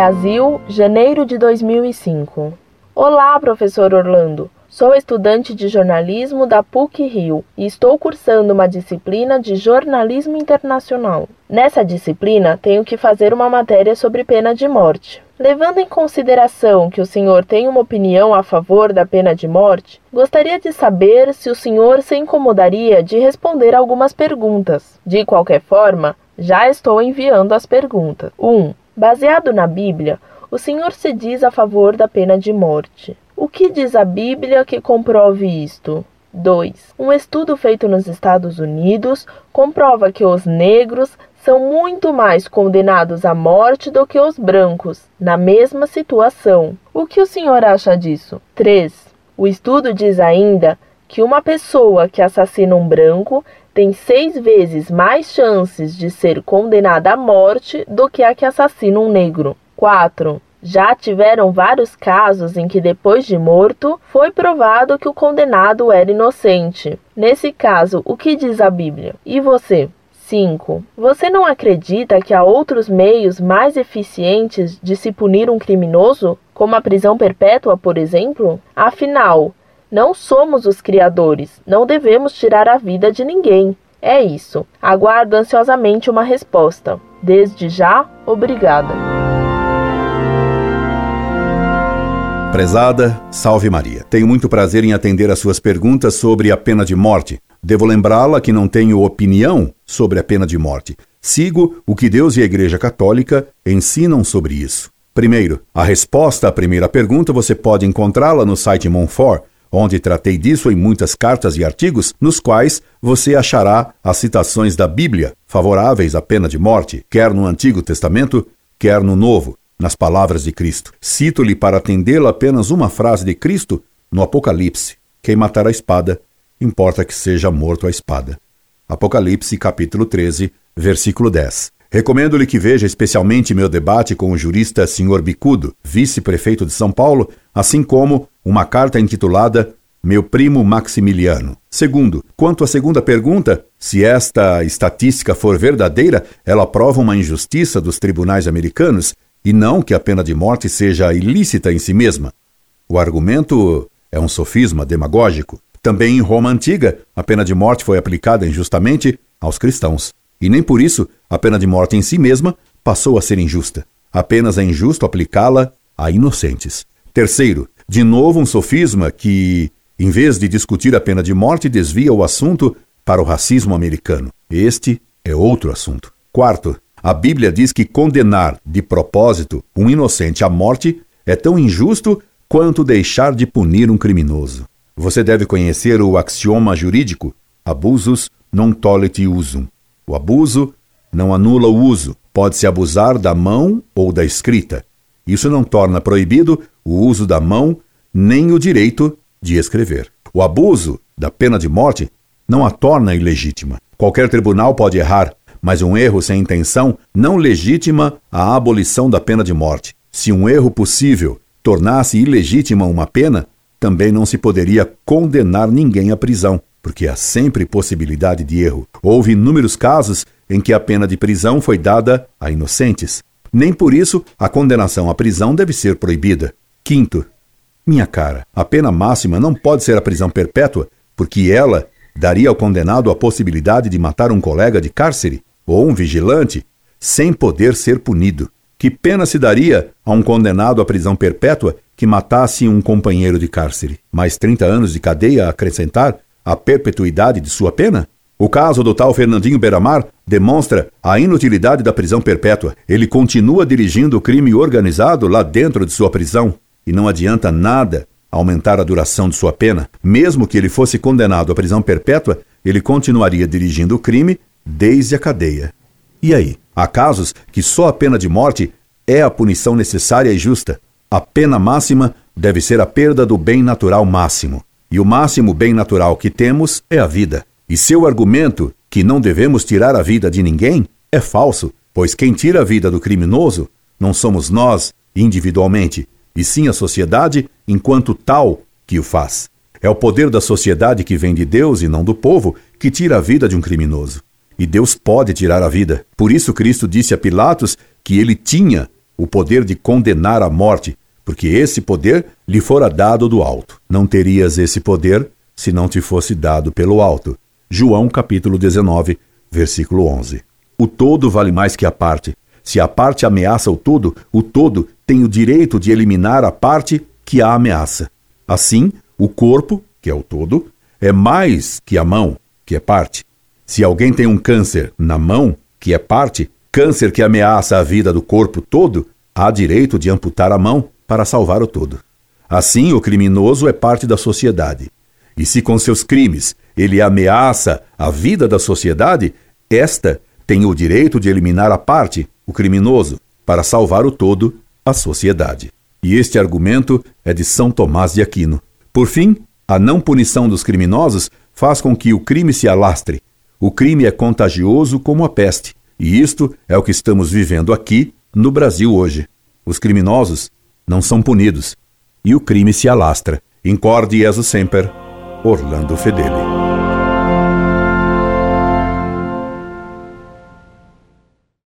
Brasil, janeiro de 2005. Olá, professor Orlando. Sou estudante de jornalismo da PUC Rio e estou cursando uma disciplina de jornalismo internacional. Nessa disciplina, tenho que fazer uma matéria sobre pena de morte. Levando em consideração que o senhor tem uma opinião a favor da pena de morte, gostaria de saber se o senhor se incomodaria de responder algumas perguntas. De qualquer forma, já estou enviando as perguntas. 1. Um, baseado na Bíblia, o senhor se diz a favor da pena de morte. O que diz a Bíblia que comprove isto? 2. Um estudo feito nos Estados Unidos comprova que os negros são muito mais condenados à morte do que os brancos, na mesma situação. O que o senhor acha disso? 3. O estudo diz ainda que uma pessoa que assassina um branco tem seis vezes mais chances de ser condenada à morte do que a que assassina um negro. 4. Já tiveram vários casos em que, depois de morto, foi provado que o condenado era inocente. Nesse caso, o que diz a Bíblia? E você? 5. Você não acredita que há outros meios mais eficientes de se punir um criminoso, como a prisão perpétua, por exemplo? Afinal, não somos os criadores, não devemos tirar a vida de ninguém. É isso. Aguardo ansiosamente uma resposta. Desde já, obrigada. Prezada, salve Maria. Tenho muito prazer em atender às suas perguntas sobre a pena de morte. Devo lembrá-la que não tenho opinião sobre a pena de morte. Sigo o que Deus e a Igreja Católica ensinam sobre isso. Primeiro, a resposta à primeira pergunta você pode encontrá-la no site Monfort, onde tratei disso em muitas cartas e artigos, nos quais você achará as citações da Bíblia favoráveis à pena de morte, quer no Antigo Testamento, quer no Novo nas palavras de Cristo. Cito-lhe para atendê-lo apenas uma frase de Cristo no Apocalipse: Quem matar a espada, importa que seja morto a espada. Apocalipse, capítulo 13, versículo 10. Recomendo-lhe que veja especialmente meu debate com o jurista Sr. Bicudo, vice-prefeito de São Paulo, assim como uma carta intitulada Meu Primo Maximiliano. Segundo, quanto à segunda pergunta, se esta estatística for verdadeira, ela prova uma injustiça dos tribunais americanos e não que a pena de morte seja ilícita em si mesma. O argumento é um sofisma demagógico. Também em Roma antiga, a pena de morte foi aplicada injustamente aos cristãos. E nem por isso a pena de morte em si mesma passou a ser injusta. Apenas é injusto aplicá-la a inocentes. Terceiro, de novo um sofisma que, em vez de discutir a pena de morte, desvia o assunto para o racismo americano. Este é outro assunto. Quarto, a Bíblia diz que condenar de propósito um inocente à morte é tão injusto quanto deixar de punir um criminoso. Você deve conhecer o axioma jurídico abusus non tollit usum. O abuso não anula o uso. Pode-se abusar da mão ou da escrita. Isso não torna proibido o uso da mão nem o direito de escrever. O abuso da pena de morte não a torna ilegítima. Qualquer tribunal pode errar, mas um erro sem intenção não legitima a abolição da pena de morte. Se um erro possível tornasse ilegítima uma pena, também não se poderia condenar ninguém à prisão, porque há sempre possibilidade de erro. Houve inúmeros casos em que a pena de prisão foi dada a inocentes. Nem por isso a condenação à prisão deve ser proibida. Quinto, minha cara, a pena máxima não pode ser a prisão perpétua, porque ela daria ao condenado a possibilidade de matar um colega de cárcere ou um vigilante sem poder ser punido. Que pena se daria a um condenado à prisão perpétua que matasse um companheiro de cárcere? Mais 30 anos de cadeia a acrescentar à perpetuidade de sua pena? O caso do tal Fernandinho Beramar demonstra a inutilidade da prisão perpétua. Ele continua dirigindo o crime organizado lá dentro de sua prisão e não adianta nada aumentar a duração de sua pena. Mesmo que ele fosse condenado à prisão perpétua, ele continuaria dirigindo o crime desde a cadeia. E aí? Há casos que só a pena de morte é a punição necessária e justa. A pena máxima deve ser a perda do bem natural máximo. E o máximo bem natural que temos é a vida. E seu argumento, que não devemos tirar a vida de ninguém, é falso, pois quem tira a vida do criminoso não somos nós, individualmente, e sim a sociedade enquanto tal que o faz. É o poder da sociedade que vem de Deus e não do povo que tira a vida de um criminoso. E Deus pode tirar a vida. Por isso Cristo disse a Pilatos que ele tinha o poder de condenar à morte, porque esse poder lhe fora dado do alto. Não terias esse poder se não te fosse dado pelo alto. João capítulo 19, versículo 11. O todo vale mais que a parte. Se a parte ameaça o todo, o todo tem o direito de eliminar a parte que a ameaça. Assim, o corpo, que é o todo, é mais que a mão, que é parte. Se alguém tem um câncer na mão, que é parte, câncer que ameaça a vida do corpo todo, há direito de amputar a mão para salvar o todo. Assim, o criminoso é parte da sociedade. E se com seus crimes ele ameaça a vida da sociedade, esta tem o direito de eliminar a parte, o criminoso, para salvar o todo, a sociedade. E este argumento é de São Tomás de Aquino. Por fim, a não punição dos criminosos faz com que o crime se alastre. O crime é contagioso como a peste, e isto é o que estamos vivendo aqui no Brasil hoje. Os criminosos não são punidos e o crime se alastra. Incorde Jesus Semper, Orlando Fedeli.